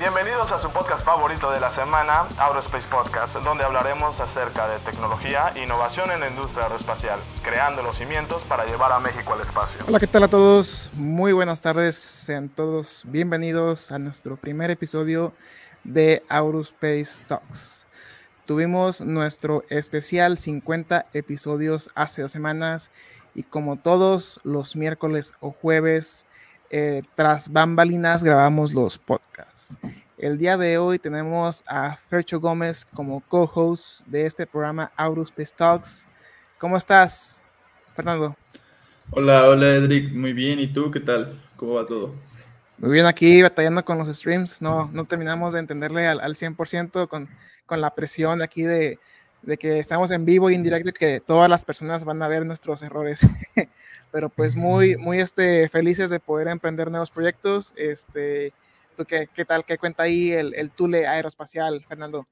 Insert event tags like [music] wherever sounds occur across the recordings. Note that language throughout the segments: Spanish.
Bienvenidos a su podcast favorito de la semana, Aerospace Podcast, donde hablaremos acerca de tecnología e innovación en la industria aeroespacial, creando los cimientos para llevar a México al espacio. Hola, ¿qué tal a todos? Muy buenas tardes, sean todos bienvenidos a nuestro primer episodio de Aerospace Talks. Tuvimos nuestro especial 50 episodios hace dos semanas y como todos los miércoles o jueves, eh, tras bambalinas grabamos los El día de hoy tenemos a Fercho Gómez como co-host de este programa Aerospace Talks. ¿Cómo estás, Fernando? Hola, hola Edric, muy bien. ¿Y tú qué tal? ¿Cómo va todo? Muy bien, aquí batallando con los streams. No, no terminamos de entenderle al, al 100% con, con la presión de aquí de, de que estamos en vivo y en directo y que todas las personas van a ver nuestros errores. [laughs] Pero pues muy, muy este, felices de poder emprender nuevos proyectos. Este, ¿Tú qué, qué tal? ¿Qué cuenta ahí el, el Tule aeroespacial, Fernando?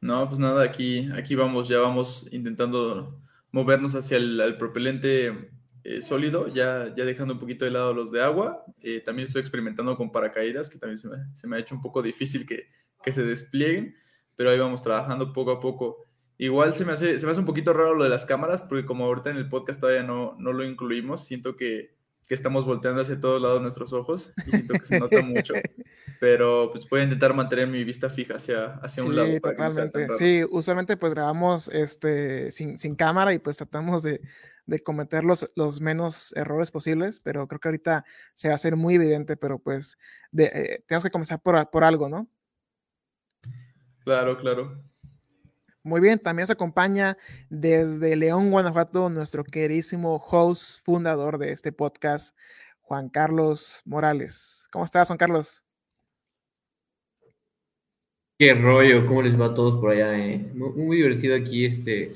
No, pues nada, aquí, aquí vamos, ya vamos intentando movernos hacia el, el propelente eh, sólido, ya, ya dejando un poquito de lado los de agua. Eh, también estoy experimentando con paracaídas, que también se me, se me ha hecho un poco difícil que, que, se desplieguen, pero ahí vamos trabajando poco a poco. Igual se me, hace, se me hace un poquito raro lo de las cámaras, porque como ahorita en el podcast todavía no, no lo incluimos, siento que, que estamos volteando hacia todos lados nuestros ojos y siento que se nota mucho, [laughs] pero pues voy a intentar mantener mi vista fija hacia, hacia sí, un lado. totalmente. No sí, usualmente pues grabamos este, sin, sin cámara y pues tratamos de, de cometer los, los, menos errores posibles, pero creo que ahorita se va a hacer muy evidente, pero pues de, eh, tenemos que comenzar por, por algo, ¿no? Claro, claro. Muy bien, también se acompaña desde León, Guanajuato, nuestro queridísimo host, fundador de este podcast, Juan Carlos Morales. ¿Cómo estás, Juan Carlos? Qué rollo, ¿cómo les va a todos por allá? Eh? Muy, muy, divertido aquí, este,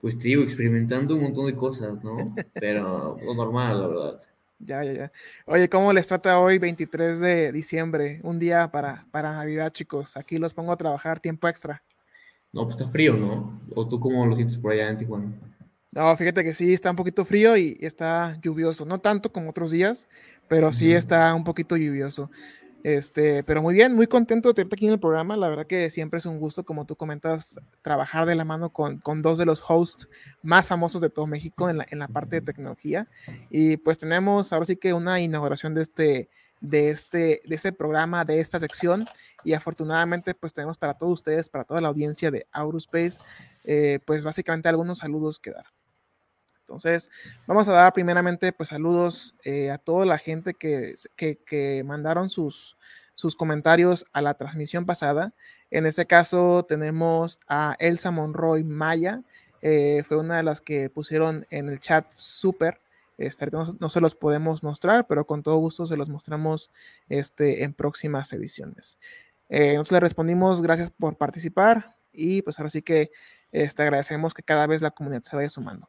pues te digo, experimentando un montón de cosas, ¿no? [laughs] Pero lo normal, la verdad. Ya, ya, ya. Oye, ¿cómo les trata hoy, 23 de diciembre? Un día para, para Navidad, chicos. Aquí los pongo a trabajar tiempo extra. No, pues está frío, ¿no? ¿O tú cómo lo sientes por allá en Tijuana? No, fíjate que sí, está un poquito frío y está lluvioso. No tanto como otros días, pero sí está un poquito lluvioso. Este, pero muy bien, muy contento de tenerte aquí en el programa. La verdad que siempre es un gusto, como tú comentas, trabajar de la mano con, con dos de los hosts más famosos de todo México en la, en la parte de tecnología. Y pues tenemos ahora sí que una inauguración de este, de este, de este programa, de esta sección. Y afortunadamente, pues tenemos para todos ustedes, para toda la audiencia de Aurospace, eh, pues básicamente algunos saludos que dar. Entonces, vamos a dar primeramente, pues saludos eh, a toda la gente que, que, que, mandaron sus, sus comentarios a la transmisión pasada. En este caso, tenemos a Elsa Monroy Maya, eh, fue una de las que pusieron en el chat súper. Este, no, no, se los podemos mostrar, pero con todo gusto se los mostramos este, en próximas ediciones. Eh, nosotros le respondimos gracias por participar y pues ahora sí que este, agradecemos que cada vez la comunidad se vaya sumando.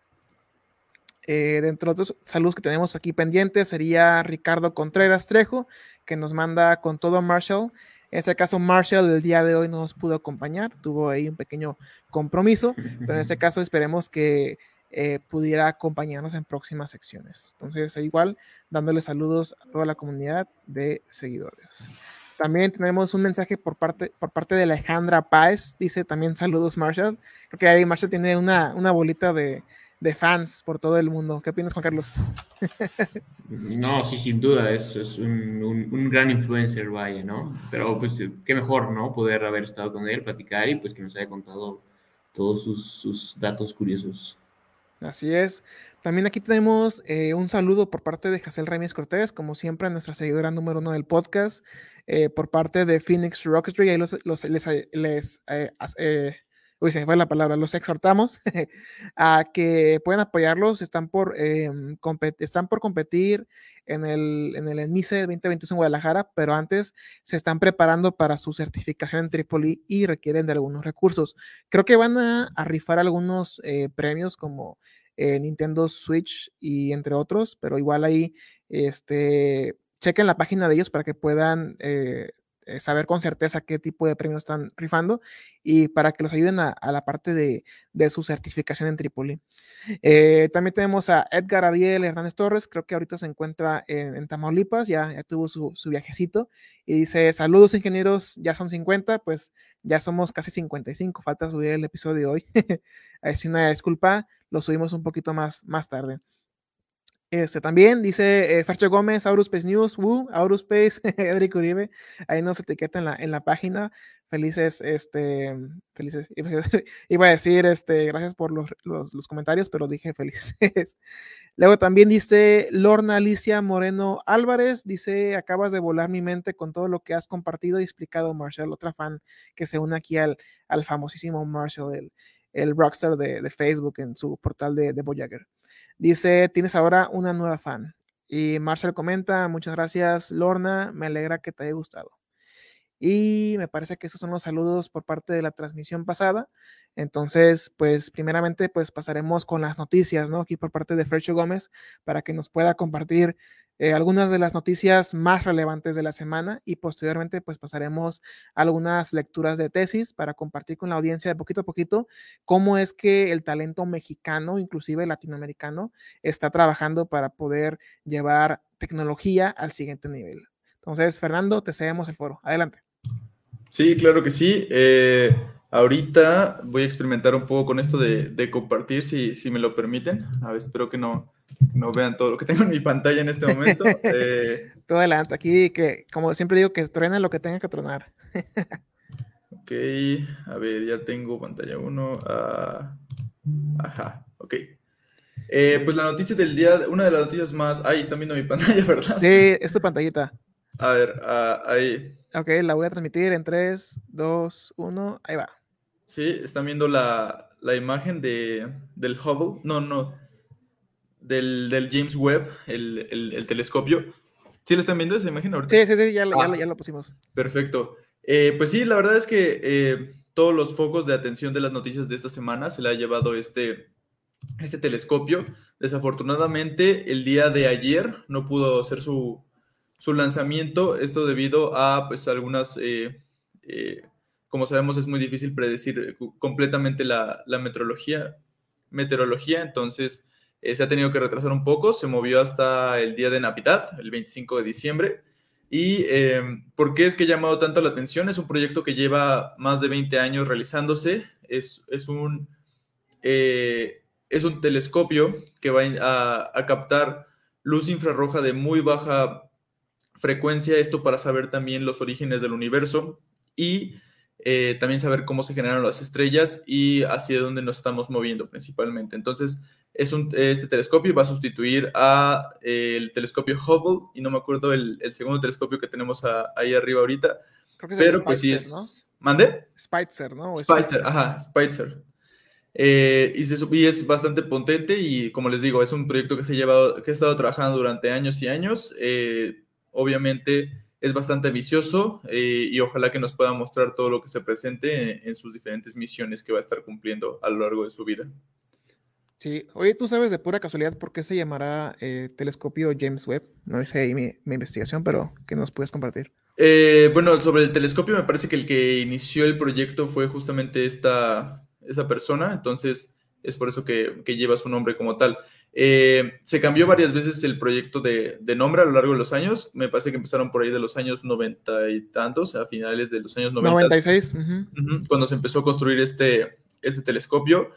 Eh, dentro de los saludos que tenemos aquí pendientes sería Ricardo Contreras Trejo, que nos manda con todo Marshall. En este caso, Marshall el día de hoy no nos pudo acompañar, tuvo ahí un pequeño compromiso, pero en este [laughs] caso esperemos que eh, pudiera acompañarnos en próximas secciones. Entonces, igual, dándole saludos a toda la comunidad de seguidores. También tenemos un mensaje por parte, por parte de Alejandra Páez. Dice también saludos, Marshall. Creo que ahí Marshall tiene una, una bolita de, de, fans por todo el mundo. ¿Qué opinas, Juan Carlos? [laughs] No, sí, sin duda. Es, es un, un, un, gran influencer, vaya, ¿no? Pero pues qué mejor, ¿no? Poder haber estado con él, platicar y pues que nos haya contado todos sus, sus datos curiosos. Así es. También aquí tenemos eh, un saludo por parte de Jacel Ramírez Cortés, como siempre, nuestra seguidora número uno del podcast, eh, por parte de Phoenix Rocketry. Ahí los, los les, les eh, eh, uy, se me fue la palabra, los exhortamos [laughs] a que puedan apoyarlos. Están por, están por competir en el, en el ENMICE 2022 en Guadalajara, pero antes se están preparando para su certificación en Tripoli y requieren de algunos recursos. Creo que van a, rifar algunos premios como eh, Nintendo Switch y entre otros, pero igual ahí este, chequen la página de ellos para que puedan eh, eh, saber con certeza qué tipo de premios están rifando y para que los ayuden a, la parte de, su certificación en Trípoli. Eh, también tenemos a Edgar Ariel Hernández Torres, creo que ahorita se encuentra en, Tamaulipas, ya, tuvo su, viajecito y dice, saludos ingenieros, ya son 50, pues ya somos casi 55, falta subir el episodio de hoy. [laughs] es una disculpa, lo subimos un poquito más, más tarde. Este, también dice eh, Fercho Gómez, Aurospace News, Woo, Aurospace, [laughs] Edric Uribe, ahí nos etiqueta en la, en la página. Felices, este, felices, [laughs] iba a decir, este, gracias por los, los, comentarios, pero dije felices. [laughs] Luego también dice Lorna Alicia Moreno Álvarez, dice, acabas de volar mi mente con todo lo que has compartido y explicado, Marshall, otra fan que se une aquí al, al famosísimo Marshall, el, el rockstar de, de Facebook en su portal de, de Voyager. Dice, tienes ahora una nueva fan. Y Marcel comenta, muchas gracias Lorna, me alegra que te haya gustado. Y me parece que esos son los saludos por parte de la transmisión pasada. Entonces, pues primeramente, pues pasaremos con las noticias, ¿no? Aquí por parte de Frecho Gómez, para que nos pueda compartir eh, algunas de las noticias más relevantes de la semana y posteriormente pues pasaremos algunas lecturas de tesis para compartir con la audiencia de poquito a poquito cómo es que el talento mexicano, inclusive latinoamericano, está trabajando para poder llevar tecnología al siguiente nivel. Entonces, Fernando, te cedemos el foro. Adelante. Sí, claro que sí. Eh, ahorita voy a experimentar un poco con esto de, compartir, si, si, me lo permiten. A ver, espero que no, no vean todo lo que tengo en mi pantalla en este momento. [laughs] Eh, todo adelante, aquí que, como siempre digo, que truene lo que tenga que tronar. [laughs] ok, a ver, ya tengo pantalla 1. Ah, ajá, ok. Eh, pues la noticia del día, una de las noticias más. Ahí están viendo mi [laughs] pantalla, ¿verdad? Sí, es tu pantallita. A ver, ah, ahí. Ok, la voy a transmitir en 3, 2, 1, ahí va. Sí, están viendo la, la imagen de, del Hubble. No, no del, James Webb, el, telescopio. ¿Sí le están viendo esa imagen ahorita? Sí, sí, sí, ya, ah. lo pusimos. Perfecto. Eh, pues sí, la verdad es que eh, todos los focos de atención de las noticias de esta semana se le ha llevado este, este telescopio. Desafortunadamente, el día de ayer no pudo hacer su, lanzamiento, esto debido a pues algunas, eh, como sabemos es muy difícil predecir completamente la, la meteorología, meteorología, entonces eh, se ha tenido que retrasar un poco, se movió hasta el día de Navidad, el 25 de diciembre. ¿Y eh, por qué es que ha llamado tanto la atención? Es un proyecto que lleva más de 20 años realizándose. Es, es un, eh, es un telescopio que va a, a, captar luz infrarroja de muy baja frecuencia, esto para saber también los orígenes del universo y también saber cómo se generaron las estrellas y hacia dónde nos estamos moviendo principalmente. Entonces, es un, este telescopio va a sustituir a eh, el telescopio Hubble y no me acuerdo el, segundo telescopio que tenemos ahí arriba ahorita. Creo que pero pues sí es... ¿no? ¿Mande? Spitzer, ¿no? Spitzer, ajá, Spitzer. Eh, y, se, y es bastante potente y como les digo, es un proyecto que se ha llevado, que he estado trabajando durante años y años. Eh, obviamente es bastante ambicioso y ojalá que nos pueda mostrar todo lo que se presente en, sus diferentes misiones que va a estar cumpliendo a lo largo de su vida. Sí, oye, ¿tú sabes de pura casualidad por qué se llamará eh, telescopio James Webb? No hice ahí mi, investigación, pero ¿qué nos puedes compartir? Eh, bueno, sobre el telescopio me parece que el que inició el proyecto fue justamente esta, esa persona, entonces es por eso que, lleva su nombre como tal. Eh, se cambió varias veces el proyecto de, nombre a lo largo de los años. Me parece que empezaron por ahí de los años noventa y tantos, a finales de los años 90. 96. Cuando se empezó a construir este, este telescopio.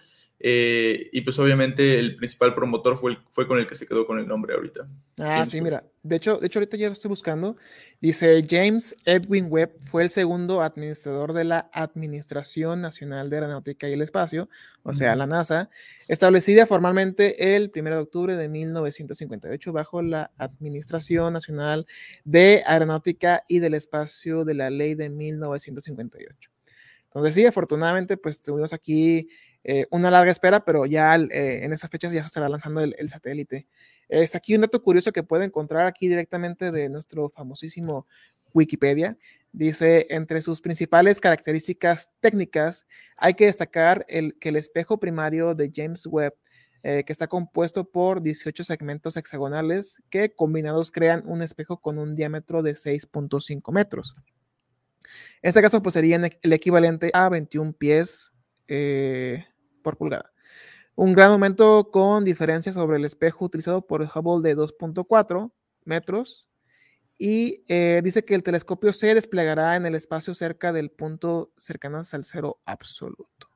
Eh, y pues obviamente el principal promotor fue, fue con el que se quedó con el nombre ahorita. Ah, sí, mira. De hecho, de hecho, ahorita ya lo estoy buscando. Dice James Edwin Webb fue el segundo administrador de la Administración Nacional de Aeronáutica y el Espacio, o sea, la NASA, establecida formalmente el 1 de octubre de 1958 bajo la Administración Nacional de Aeronáutica y del Espacio de la Ley de 1958. Entonces, sí, afortunadamente, pues tuvimos aquí eh, una larga espera, pero ya eh, en esas fechas ya se estará lanzando el, satélite. Está aquí un dato curioso que puede encontrar aquí directamente de nuestro famosísimo Wikipedia. Dice, entre sus principales características técnicas, hay que destacar que el espejo primario de James Webb, eh, que está compuesto por 18 segmentos hexagonales que combinados crean un espejo con un diámetro de 6.5 metros. Este caso, pues sería el equivalente a 21 pies eh, por pulgada. Un gran aumento con diferencia sobre el espejo utilizado por Hubble de 2.4 metros. Y eh, dice que el telescopio se desplegará en el espacio cerca del punto cercano al cero absoluto.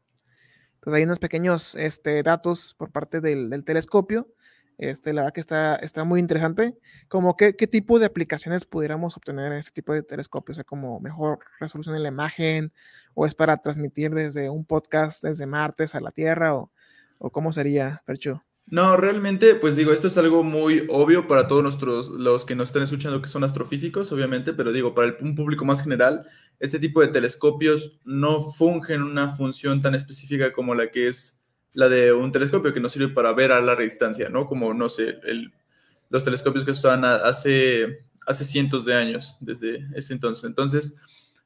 Entonces hay unos pequeños este, datos por parte del telescopio este, la verdad que está, está muy interesante. Como qué, qué tipo de aplicaciones pudiéramos obtener en este tipo de telescopios, o sea, como mejor resolución en la imagen, o es para transmitir desde un podcast desde Martes a la Tierra, o, o cómo sería, Percho. No, realmente, pues digo, esto es algo muy obvio para todos nuestros, los que nos están escuchando que son astrofísicos, obviamente, pero digo, para un público más general, este tipo de telescopios no fungen una función tan específica como la que es la de un telescopio que nos sirve para ver a larga distancia, ¿no? Como, no sé, los telescopios que usaban hace, hace cientos de años, desde ese entonces. Entonces,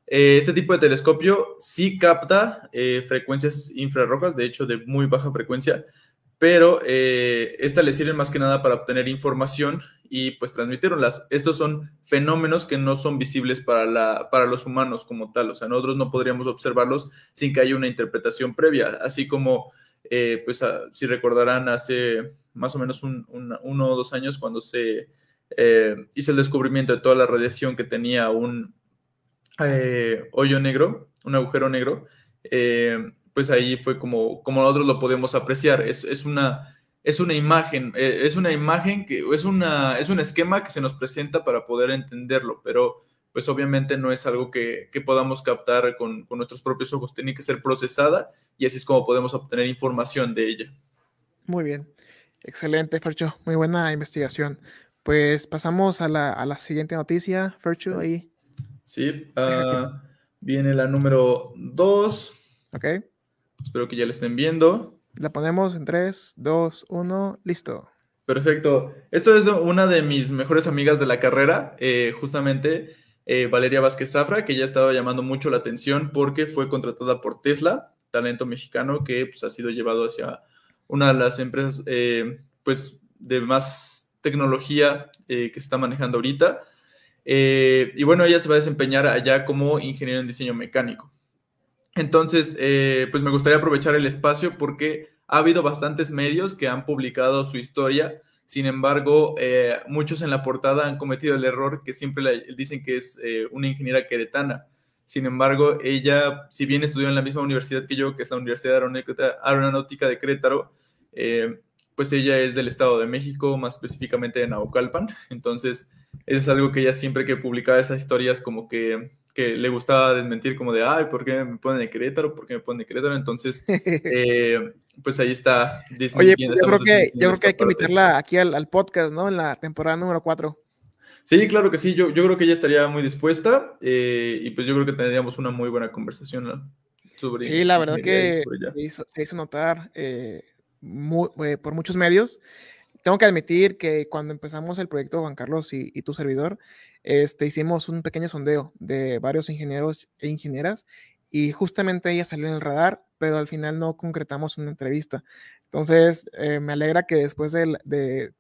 eh, este tipo de telescopio sí capta eh, frecuencias infrarrojas, de hecho, de muy baja frecuencia, pero eh, esta le sirve más que nada para obtener información y pues transmitirlas. Estos son fenómenos que no son visibles para, la, para los humanos como tal, o sea, nosotros no podríamos observarlos sin que haya una interpretación previa, así como eh, pues ah, si recordarán, hace más o menos un, uno o dos años cuando se eh, hizo el descubrimiento de toda la radiación que tenía un eh, hoyo negro, un agujero negro, pues ahí fue como, como nosotros lo podemos apreciar. Es, es una, es una imagen, es una imagen que es, una, es un esquema que se nos presenta para poder entenderlo, pero pues obviamente no es algo que, podamos captar con, nuestros propios ojos, tiene que ser procesada y así es como podemos obtener información de ella. Muy bien, excelente, Fercho, muy buena investigación. Pues pasamos a la, siguiente noticia, Fercho, ahí. Sí, ah, viene la número 2. Ok. Espero que ya la estén viendo. La ponemos en 3, 2, 1, listo. Perfecto. Esto es una de mis mejores amigas de la carrera, eh, justamente eh, Valeria Vázquez Zafra, que ya estaba llamando mucho la atención porque fue contratada por Tesla, talento mexicano que pues, ha sido llevado hacia una de las empresas eh, pues, de más tecnología eh, que está manejando ahorita. y bueno, ella se va a desempeñar allá como ingeniero en diseño mecánico. Entonces, pues me gustaría aprovechar el espacio porque ha habido bastantes medios que han publicado su historia sin embargo, eh, muchos en la portada han cometido el error que siempre dicen que es eh, una ingeniera queretana. Sin embargo, ella, si bien estudió en la misma universidad que yo, que es la Universidad Aeronáutica de Querétaro, eh, pues ella es del Estado de México, más específicamente de Naucalpan. Entonces, es algo que ella siempre que publicaba esas historias como que que le gustaba desmentir como de, ay, ¿por qué me ponen de Querétaro? ¿Por qué me ponen de Querétaro? Entonces, [laughs] eh, pues ahí está. Oye, pues yo creo, que, yo creo que hay que invitarla aquí al, podcast, ¿no? En la temporada número 4. Sí, claro que sí, yo, yo creo que ella estaría muy dispuesta eh, y pues yo creo que tendríamos una muy buena conversación ¿no? sobre... Sí, la verdad que se hizo, notar eh, por muchos medios tengo que admitir que cuando empezamos el proyecto Juan Carlos y, tu servidor, este, hicimos un pequeño sondeo de varios ingenieros e ingenieras y justamente ella salió en el radar, pero al final no concretamos una entrevista. Entonces, eh, me alegra que después de, de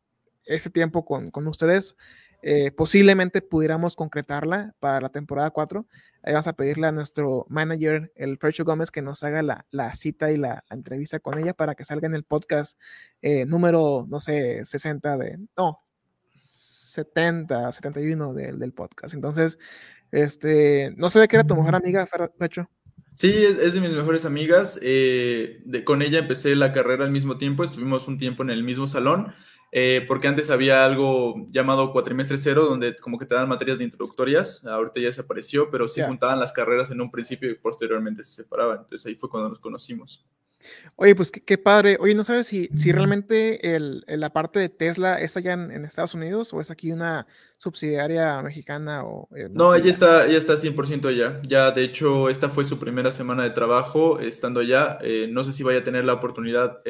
ese tiempo con, con ustedes, eh, posiblemente pudiéramos concretarla para la temporada 4. Ahí vamos a pedirle a nuestro manager, el Fercho Gómez, que nos haga la, la cita y la, entrevista con ella para que salga en el podcast eh, número, no sé, 60 de, no, 70, 71 del, del podcast. Entonces, este, no sé de qué era tu mejor amiga, Fercho. Sí, es, de mis mejores amigas. Eh, de, con ella empecé la carrera al mismo tiempo, estuvimos un tiempo en el mismo salón. Eh, porque antes había algo llamado cuatrimestre cero, donde como que te dan materias de introductorias, ahorita ya desapareció, pero sí juntaban las carreras en un principio y posteriormente se separaban, entonces ahí fue cuando nos conocimos. Oye, pues qué, padre. Oye, ¿no sabes si, si realmente el, la parte de Tesla es allá en, Estados Unidos o es aquí una subsidiaria mexicana? O, eh, no, ella está, ella está 100% allá. Ya, de hecho, esta fue su primera semana de trabajo estando allá. Eh, no sé si vaya a tener la oportunidad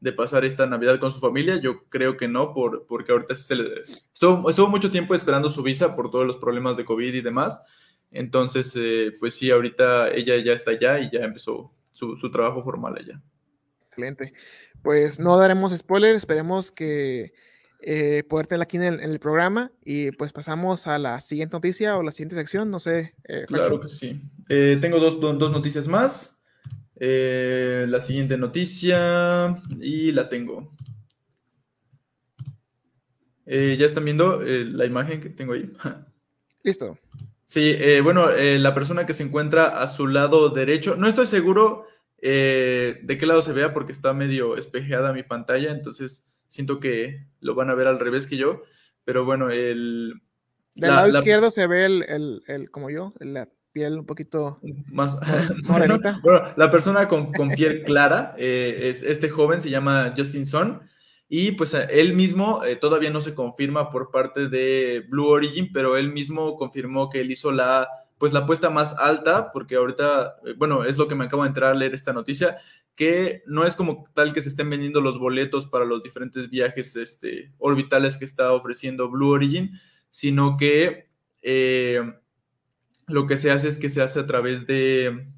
de pasar esta Navidad con su familia. Yo creo que no, por, porque ahorita se le, estuvo, estuvo, mucho tiempo esperando su visa por todos los problemas de COVID y demás. Entonces, eh, pues sí, ahorita ella ya está allá y ya empezó su, su, trabajo formal allá. Excelente. Pues no daremos spoilers, esperemos que eh, poder tenerla aquí en el, programa y pues pasamos a la siguiente noticia o la siguiente sección, no sé. Eh, claro que sí. Eh, tengo dos, dos, noticias más. la siguiente noticia y la tengo. ya están viendo la imagen que tengo ahí. [laughs] Listo. Sí, bueno, la persona que se encuentra a su lado derecho, no estoy seguro de qué lado se vea porque está medio espejeada mi pantalla, entonces siento que lo van a ver al revés que yo, pero bueno, el... Del lado izquierdo se ve el, el, como yo, la piel un poquito más [laughs] morenita. bueno, la persona con, con piel clara, eh, es, este joven se llama Justin Son, y pues eh, él mismo eh, todavía no se confirma por parte de Blue Origin, pero él mismo confirmó que él hizo la pues la apuesta más alta, porque ahorita, bueno, es lo que me acabo de entrar a leer esta noticia, que no es como tal que se estén vendiendo los boletos para los diferentes viajes este, orbitales que está ofreciendo Blue Origin, sino que eh, lo que se hace es que se hace a través de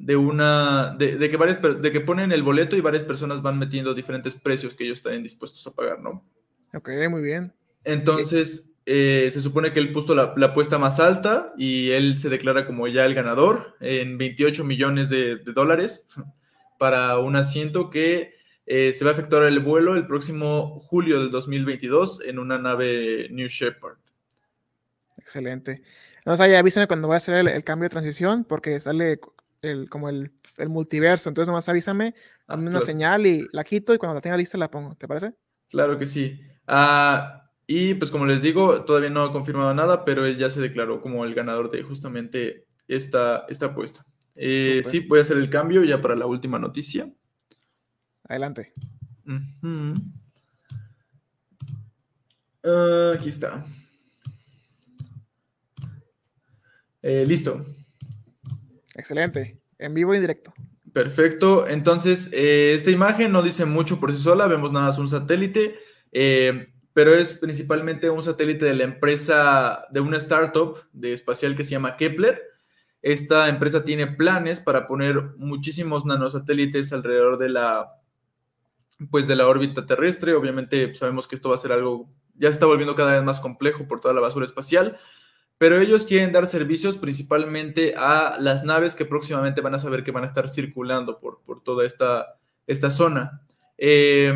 de una de, que varias de que ponen el boleto y varias personas van metiendo diferentes precios que ellos están dispuestos a pagar, ¿no? Ok, muy bien. Entonces, eh, se supone que él puso la, apuesta más alta y él se declara como ya el ganador en 28 millones de, dólares [laughs] para un asiento que eh, se va a efectuar el vuelo el próximo julio del 2022 en una nave New Shepard. Excelente. No, o avísame cuando voy a hacer el, cambio de transición porque sale el, como el, multiverso. Entonces, nomás avísame, dame ah, una señal y la quito y cuando la tenga lista la pongo. ¿Te parece? Claro que sí. Ah, y pues como les digo, todavía no ha confirmado nada, pero él ya se declaró como el ganador de justamente esta, esta apuesta. Eh, sí, voy a hacer el cambio ya para la última noticia. Adelante. Ah, aquí está. Eh, listo. Excelente. En vivo y en directo. Perfecto. Entonces, eh, esta imagen no dice mucho por sí sola. Vemos nada más un satélite pero es principalmente un satélite de la empresa, de una startup de espacial que se llama Kepler. Esta empresa tiene planes para poner muchísimos nanosatélites alrededor de la, pues de la órbita terrestre. Obviamente sabemos que esto va a ser algo, ya se está volviendo cada vez más complejo por toda la basura espacial, pero ellos quieren dar servicios principalmente a las naves que próximamente van a saber que van a estar circulando por, por toda esta, esta zona. Eh,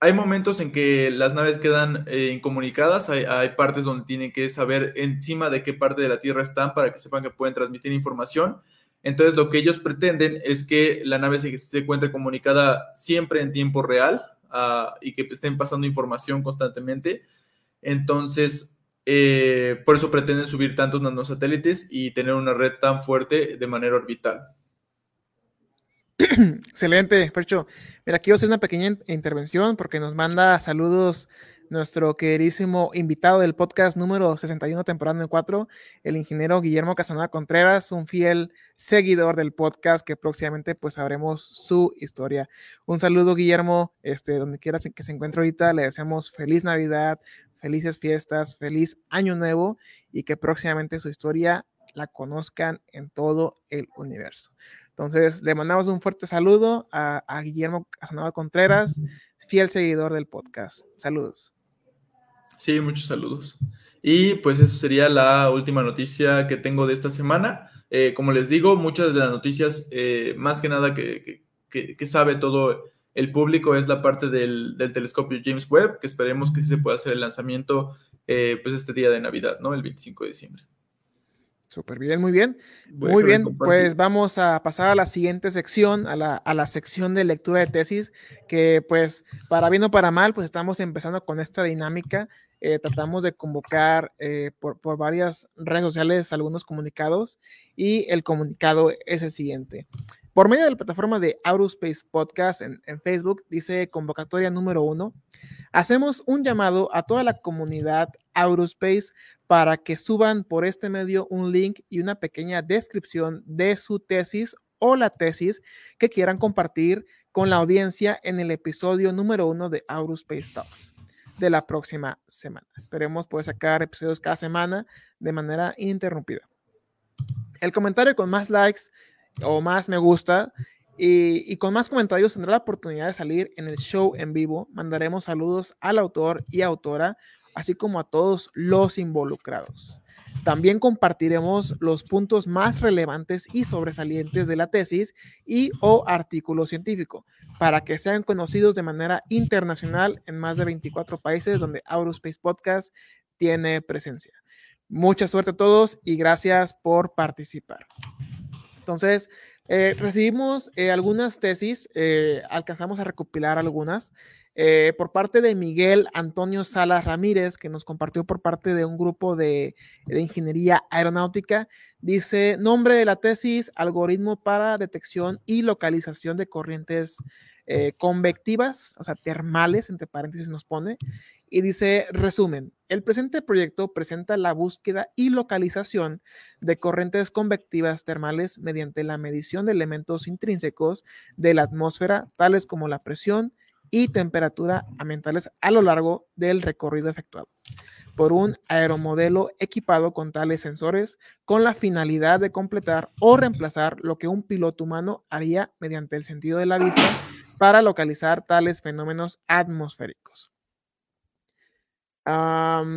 hay momentos en que las naves quedan eh, incomunicadas, hay, partes donde tienen que saber encima de qué parte de la Tierra están para que sepan que pueden transmitir información. Entonces, lo que ellos pretenden es que la nave se, encuentre comunicada siempre en tiempo real ah, y que estén pasando información constantemente. Entonces, eh, por eso pretenden subir tantos nanosatélites y tener una red tan fuerte de manera orbital. [clears throat] Excelente, Percho. Mira, a hacer una pequeña intervención porque nos manda saludos nuestro queridísimo invitado del podcast número 61, temporada 4, el ingeniero Guillermo Casanova Contreras, un fiel seguidor del podcast que próximamente pues sabremos su historia. Un saludo, Guillermo, este, donde quieras que se encuentre ahorita, le deseamos feliz Navidad, felices fiestas, feliz año nuevo y que próximamente su historia la conozcan en todo el universo. Entonces, le mandamos un fuerte saludo a, Guillermo Casanova Contreras, fiel seguidor del podcast. Saludos. Sí, muchos saludos. Y pues eso sería la última noticia que tengo de esta semana. Eh, como les digo, muchas de las noticias, eh, más que nada que, sabe todo el público, es la parte del, telescopio James Webb, que esperemos que sí se pueda hacer el lanzamiento eh, pues este día de Navidad, ¿no? El 25 de diciembre. Súper bien, muy bien. muy bien, pues vamos a pasar a la siguiente sección, a la, sección de lectura de tesis, que pues para bien o para mal, pues estamos empezando con esta dinámica. Eh, tratamos de convocar eh, por, varias redes sociales algunos comunicados y el comunicado es el siguiente. Por medio de la plataforma de Aurospace Podcast en, Facebook, dice convocatoria número uno, hacemos un llamado a toda la comunidad Aurospace para que suban por este medio un link y una pequeña descripción de su tesis o la tesis que quieran compartir con la audiencia en el episodio número uno de Aurospace Talks de la próxima semana. Esperemos poder sacar episodios cada semana de manera ininterrumpida. El comentario con más likes o más me gusta Y, con más comentarios tendrá la oportunidad de salir en el show en vivo. Mandaremos saludos al autor y autora, así como a todos los involucrados. También compartiremos los puntos más relevantes y sobresalientes de la tesis y o artículo científico para que sean conocidos de manera internacional en más de 24 países donde Aurospace Podcast tiene presencia. Mucha suerte a todos y gracias por participar. Entonces, eh, recibimos eh, algunas tesis, eh, alcanzamos a recopilar algunas. por parte de Miguel Antonio Salas Ramírez, que nos compartió por parte de un grupo de, de, ingeniería aeronáutica, dice, nombre de la tesis, algoritmo para detección y localización de corrientes convectivas, o sea, termales, entre paréntesis nos pone, y dice, resumen, el presente proyecto presenta la búsqueda y localización de corrientes convectivas termales mediante la medición de elementos intrínsecos de la atmósfera, tales como la presión y temperatura ambientales a lo largo del recorrido efectuado por un aeromodelo equipado con tales sensores con la finalidad de completar o reemplazar lo que un piloto humano haría mediante el sentido de la vista para localizar tales fenómenos atmosféricos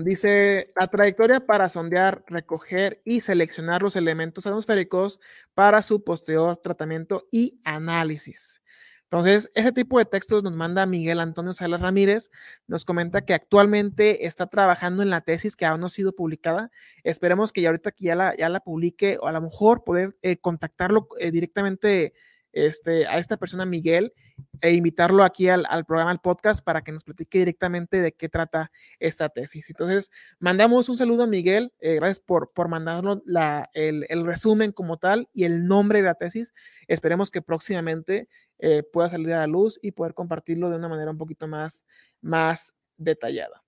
dice la trayectoria para sondear, recoger y seleccionar los elementos atmosféricos para su posterior tratamiento y análisis. Entonces, ese tipo de textos nos manda Miguel Antonio Salas Ramírez, nos comenta que actualmente está trabajando en la tesis que aún no ha sido publicada. Esperemos que ya ahorita que ya la, publique o a lo mejor poder eh, contactarlo eh, directamente este, a esta persona, Miguel, e invitarlo aquí al, programa, al podcast, para que nos platique directamente de qué trata esta tesis. Entonces, mandamos un saludo a Miguel, eh, gracias por, por mandarnos la, el, resumen como tal y el nombre de la tesis. Esperemos que próximamente eh, pueda salir a la luz y poder compartirlo de una manera un poquito más, más detallada.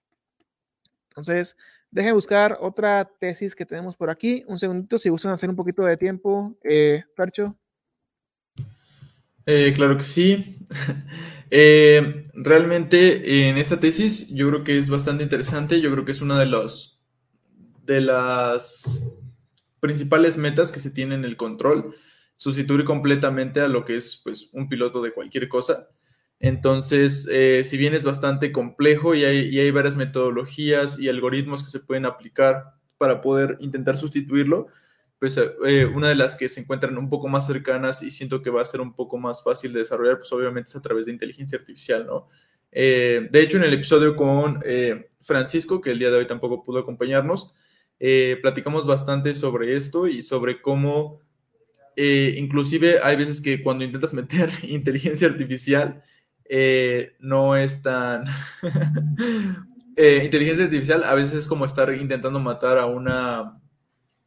Entonces, dejen buscar otra tesis que tenemos por aquí. Un segundito, si gustan hacer un poquito de tiempo. Eh, eh, claro que sí. [laughs] Eh, realmente en esta tesis yo creo que es bastante interesante. Yo creo que es una de los de las principales metas que se tiene en el control, sustituir completamente a lo que es pues, un piloto de cualquier cosa. Entonces, eh, si bien es bastante complejo y hay, y hay varias metodologías y algoritmos que se pueden aplicar para poder intentar sustituirlo, pues eh, una de las que se encuentran un poco más cercanas y siento que va a ser un poco más fácil de desarrollar, pues obviamente es a través de inteligencia artificial, ¿no? Eh, de hecho, en el episodio con eh, Francisco, que el día de hoy tampoco pudo acompañarnos, platicamos bastante sobre esto y sobre cómo inclusive hay veces que cuando intentas meter [laughs] inteligencia artificial, no es tan... [laughs] inteligencia artificial a veces es como estar intentando matar a una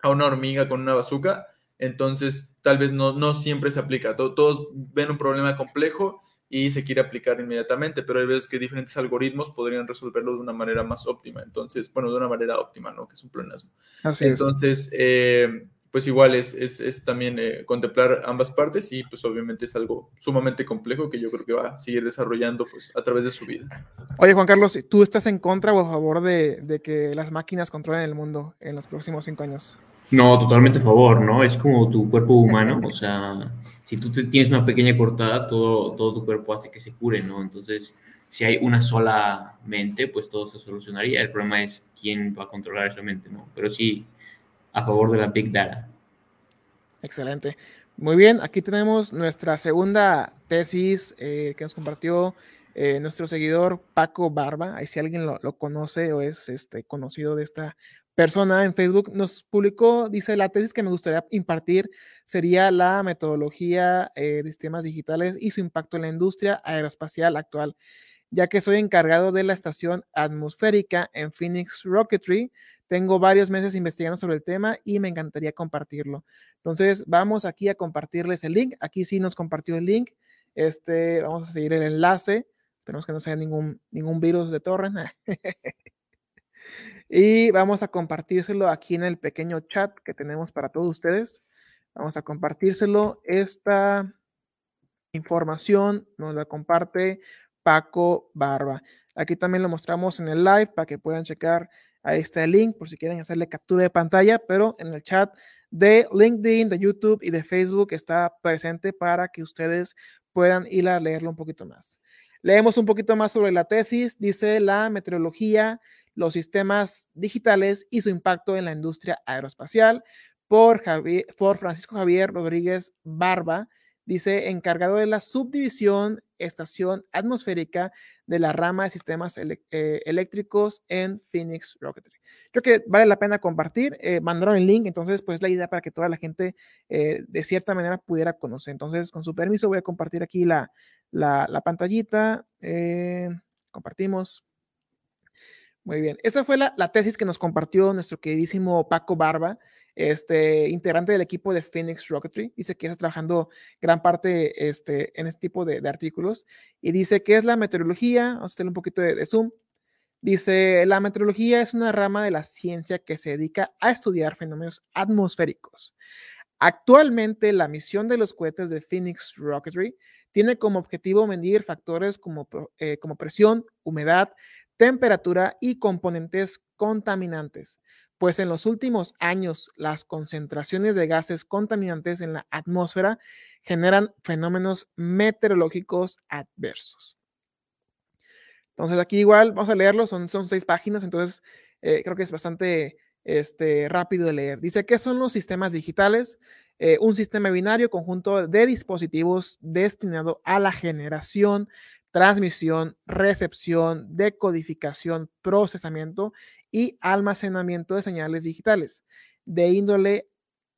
a una hormiga con una bazooka, entonces tal vez no, no siempre se aplica. Todos ven un problema complejo y se quiere aplicar inmediatamente, pero hay veces que diferentes algoritmos podrían resolverlo de una manera más óptima. Entonces, bueno, de una manera óptima, ¿no? Que es un pleonasmo. Así entonces, eh, pues igual es, es, también eh, contemplar ambas partes y pues obviamente es algo sumamente complejo que yo creo que va a seguir desarrollando pues a través de su vida. Oye Juan Carlos, ¿tú estás en contra o a favor de, de que las máquinas controlen el mundo en los próximos cinco años? No, totalmente a favor, ¿no? Es como tu cuerpo humano, o sea, si tú tienes una pequeña cortada, todo, todo tu cuerpo hace que se cure, ¿no? Entonces, si hay una sola mente, pues todo se solucionaría. El problema es quién va a controlar esa mente, ¿no? Pero sí, a favor de la Big Data. Excelente. Muy bien, aquí tenemos nuestra segunda tesis eh, que nos compartió eh, nuestro seguidor Paco Barba. Ahí si alguien lo, lo, conoce o es este, conocido de esta persona en Facebook nos publicó, dice, la tesis que me gustaría impartir sería la metodología eh, de sistemas digitales y su impacto en la industria aeroespacial actual, ya que soy encargado de la estación atmosférica en Phoenix Rocketry. Tengo varios meses investigando sobre el tema y me encantaría compartirlo. Entonces, vamos aquí a compartirles el link. Aquí sí nos compartió el link. Este, vamos a seguir el enlace. Esperemos que no sea ningún, ningún virus de torre. [laughs] Y vamos a compartírselo aquí en el pequeño chat que tenemos para todos ustedes. Vamos a compartírselo. Esta información nos la comparte Paco Barba. Aquí también lo mostramos en el live para que puedan checar Ahí está el link por si quieren hacerle captura de pantalla, pero en el chat de LinkedIn, de YouTube y de Facebook está presente para que ustedes puedan ir a leerlo un poquito más. Leemos un poquito más sobre la tesis. Dice la meteorología, los sistemas digitales y su impacto en la industria aeroespacial por, por Francisco Javier Rodríguez Barba. Dice encargado de la subdivisión estación atmosférica de la rama de sistemas eh, eléctricos en Phoenix Rocketry. Creo que vale la pena compartir. Eh, mandaron el link, entonces, pues la idea para que toda la gente eh, de cierta manera pudiera conocer. Entonces, con su permiso, voy a compartir aquí la, la, pantallita. Eh, compartimos. Muy bien. Esa fue la, tesis que nos compartió nuestro queridísimo Paco Barba, este integrante del equipo de Phoenix Rocketry. Dice que está trabajando gran parte este, en este tipo de, artículos. Y dice que es la meteorología. Vamos a hacerle un poquito de, de zoom. Dice, la meteorología es una rama de la ciencia que se dedica a estudiar fenómenos atmosféricos. Actualmente, la misión de los cohetes de Phoenix Rocketry tiene como objetivo medir factores como, eh, como presión, humedad, temperatura y componentes contaminantes, pues en los últimos años las concentraciones de gases contaminantes en la atmósfera generan fenómenos meteorológicos adversos. Entonces aquí igual vamos a leerlo, son, son seis páginas, entonces eh, creo que es bastante este, rápido de leer. Dice, ¿qué son los sistemas digitales? Eh, un sistema binario conjunto de dispositivos destinado a la generación, transmisión, recepción, decodificación, procesamiento y almacenamiento de señales digitales de índole,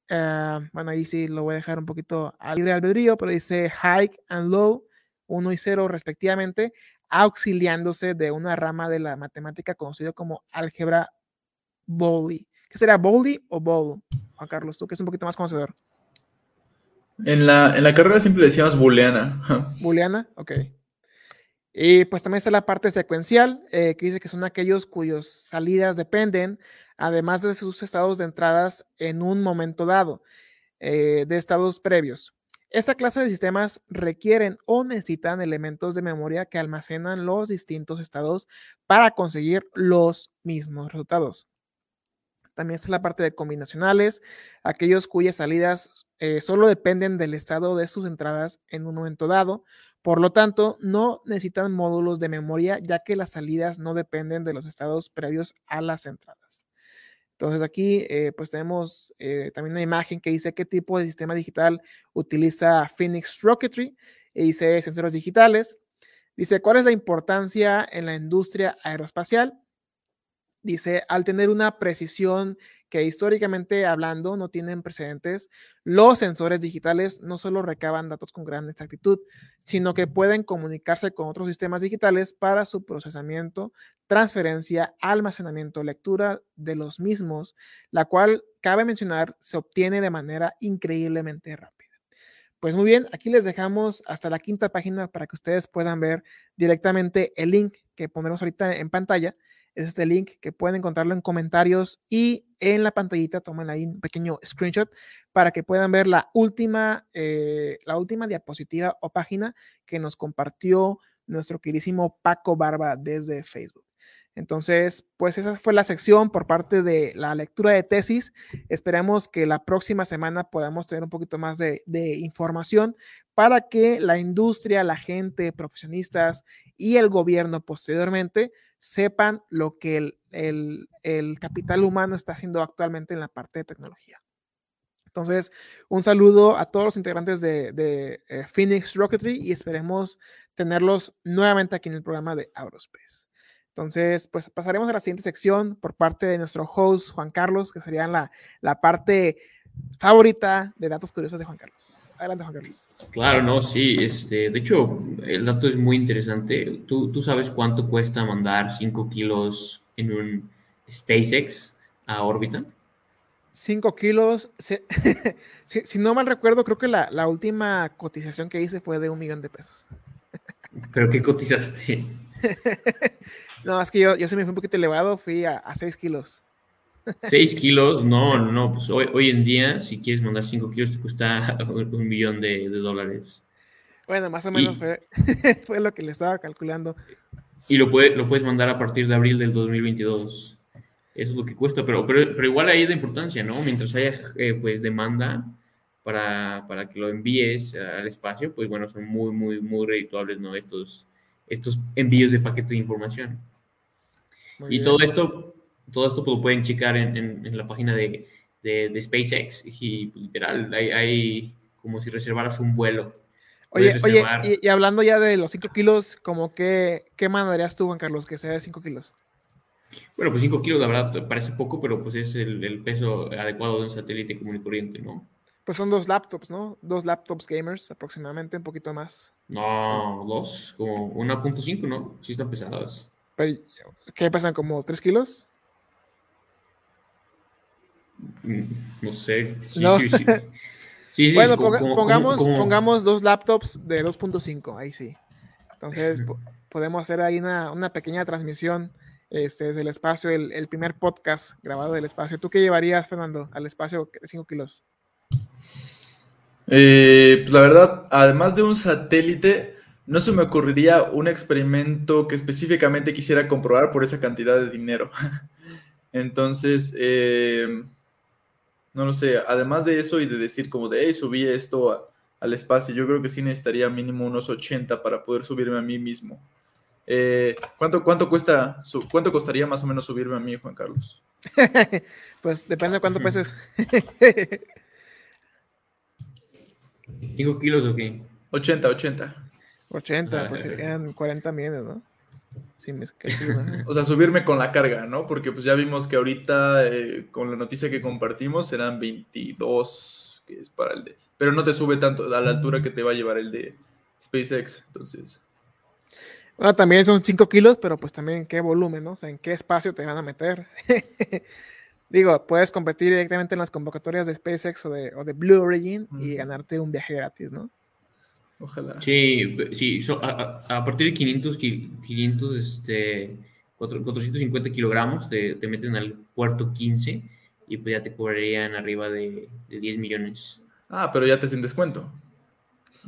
eh, bueno, ahí sí lo voy a dejar un poquito a libre albedrío, pero dice high and low, 1 y 0 respectivamente, auxiliándose de una rama de la matemática conocida como álgebra Bowley. ¿Qué será Bowley o Bowl? Juan Carlos, tú que es un poquito más conocedor. En la, en la carrera siempre decíamos booleana. [laughs] Booleana, ok. Y pues también está la parte secuencial, eh, que dice que son aquellos cuyas salidas dependen, además de sus estados de entradas en un momento dado, eh, de estados previos. Esta clase de sistemas requieren o necesitan elementos de memoria que almacenan los distintos estados para conseguir los mismos resultados. También está la parte de combinacionales, aquellos cuyas salidas eh, solo dependen del estado de sus entradas en un momento dado. Por lo tanto, no necesitan módulos de memoria ya que las salidas no dependen de los estados previos a las entradas. Entonces aquí eh, pues tenemos eh, también una imagen que dice qué tipo de sistema digital utiliza Phoenix Rocketry y dice sensores digitales. Dice cuál es la importancia en la industria aeroespacial. Dice, al tener una precisión que históricamente hablando no tienen precedentes, los sensores digitales no solo recaban datos con gran exactitud, sino que pueden comunicarse con otros sistemas digitales para su procesamiento, transferencia, almacenamiento, lectura de los mismos, la cual, cabe mencionar, se obtiene de manera increíblemente rápida. Pues muy bien, aquí les dejamos hasta la quinta página para que ustedes puedan ver directamente el link que pondremos ahorita en pantalla es este link que pueden encontrarlo en comentarios y en la pantallita tomen ahí un pequeño screenshot para que puedan ver la última, eh, la última diapositiva o página que nos compartió nuestro queridísimo Paco Barba desde Facebook. Entonces, pues esa fue la sección por parte de la lectura de tesis. Esperemos que la próxima semana podamos tener un poquito más de, de, información para que la industria, la gente, profesionistas y el gobierno posteriormente sepan lo que el, capital humano está haciendo actualmente en la parte de tecnología. Entonces, un saludo a todos los integrantes de, eh, Phoenix Rocketry y esperemos tenerlos nuevamente aquí en el programa de Aerospace. Entonces, pues pasaremos a la siguiente sección por parte de nuestro host Juan Carlos, que sería la, la parte favorita de datos curiosos de Juan Carlos. Adelante, Juan Carlos. Claro, no, sí. Este, de hecho, el dato es muy interesante. ¿Tú, tú sabes cuánto cuesta mandar 5 kilos en un SpaceX a órbita? 5 kilos. [laughs] si, no mal recuerdo, creo que la, la, última cotización que hice fue de un millón de pesos. ¿Pero qué cotizaste? [laughs] no, es que yo, yo se me fue un poquito elevado, fui a 6 kilos. 6 kilos, no, no, pues hoy, hoy, en día, si quieres mandar 5 kilos, te cuesta [laughs] un millón de, dólares. Bueno, más o menos [laughs] fue, lo que le estaba calculando. Y lo, puede, lo puedes mandar a partir de abril del 2022. Eso es lo que cuesta, pero, pero, pero igual hay de importancia, ¿no? Mientras haya eh, pues demanda para, para, que lo envíes al espacio, pues bueno, son muy, muy, muy redituables, ¿no? Estos, estos envíos de paquete de información. Y todo esto, todo esto lo pueden checar en, en, la página de, de, SpaceX y literal, hay, hay, como si reservaras un vuelo. Oye, oye y, hablando ya de los 5 kilos, como que, ¿qué mandarías tú, Juan Carlos, que sea de 5 kilos? Bueno, pues 5 kilos, la verdad, parece poco, pero pues es el, el, peso adecuado de un satélite común y corriente, ¿no? Pues son dos laptops, ¿no? Dos laptops gamers aproximadamente, un poquito más. No, dos, como 1.5, ¿no? Sí están pesadas. ¿Qué pesan? ¿Como 3 kilos? Mm, no sé. Sí, no. sí, sí. [laughs] sí bueno, pongamos, pongamos dos laptops de 2.5, ahí sí. Entonces podemos hacer ahí una, una pequeña transmisión este, desde el espacio, el, el, primer podcast grabado del espacio. ¿Tú qué llevarías, Fernando, al espacio de 5 kilos? Eh, pues la verdad, además de un satélite, no se me ocurriría un experimento que específicamente quisiera comprobar por esa cantidad de dinero. [laughs] Entonces, eh, no lo sé, además de eso y de decir como de, hey, subí esto al espacio, yo creo que sí necesitaría mínimo unos 80 para poder subirme a mí mismo. Eh, ¿cuánto, cuánto, cuesta, ¿Cuánto costaría más o menos subirme a mí, Juan Carlos? [laughs] pues depende de cuánto peses. ¿5 kilos o qué? 80, 80. 80, pues serían 40 millones, ¿no? Sí, me [laughs] o sea, subirme con la carga, ¿no? Porque pues ya vimos que ahorita eh, con la noticia que compartimos serán 22, que es para el de... Pero no te sube tanto a la altura que te va a llevar el de SpaceX, entonces... Bueno, también son 5 kilos, pero pues también qué volumen, ¿no? O sea, en qué espacio te van a meter. [laughs] Digo, puedes competir directamente en las convocatorias de SpaceX o de, o de Blue Origin y ganarte un viaje gratis, ¿no? Ojalá. Sí, sí a, partir de 500, 500 este, 450 kilogramos te, te, meten al puerto 15 y pues ya te cobrarían arriba de, de 10 millones. Ah, pero ya te sin descuento.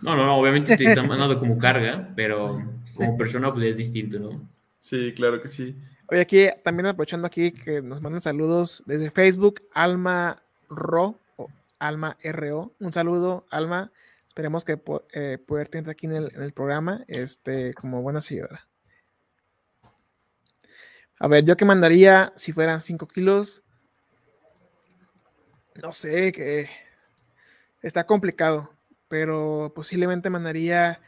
No, no, no, obviamente te están mandando como carga, pero como persona pues es distinto, ¿no? Sí, claro que sí. Oye, aquí también aprovechando aquí que nos mandan saludos desde Facebook, Alma Ro o Alma RO. Un saludo, Alma. Esperemos que eh, poder tener aquí en el, programa este, como buena seguidora. A ver, yo qué mandaría si fueran 5 kilos. No sé, que está complicado, pero posiblemente mandaría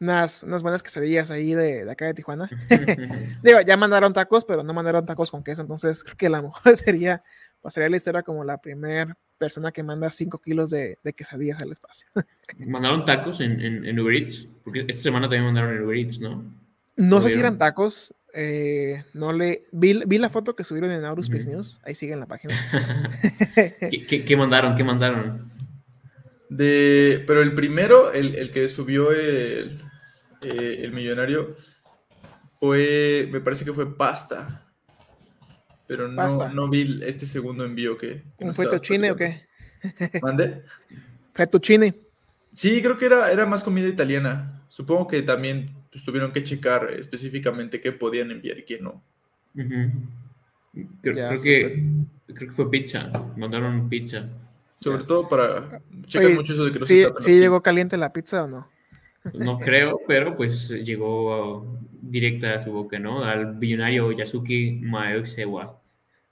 unas, unas buenas quesadillas ahí de, de acá de Tijuana. [laughs] [laughs] Digo, ya mandaron tacos, pero no mandaron tacos con queso, entonces creo que la mejor [laughs] sería, pasaría la historia como la primera persona que manda 5 kilos de, de, quesadillas al espacio. [laughs] ¿Mandaron tacos en, en, Uber Eats? Porque esta semana también mandaron en Uber Eats, ¿no? No sé si eran tacos, eh, no le vi, vi, la foto que subieron en Aurospace News, ahí sigue en la página. [laughs] ¿Qué, qué, qué mandaron? ¿Qué mandaron? De, pero el primero, el, el que subió el, eh, el millonario, fue, me parece que fue pasta. Pero no, no vi este segundo envío que... que ¿Un fettuccine o qué? ¿Mande? Fettuccine. Sí, creo que era, era más comida italiana. Supongo que también pues, tuvieron que checar específicamente qué podían enviar y qué no. creo, que, creo que fue pizza. Mandaron pizza. Sobre todo para checar mucho eso de que no ¿Sí, ¿sí llegó caliente la pizza o no? No creo, pero pues llegó directa a su boca, ¿no? Al billonario Yasuki Maeoxewa.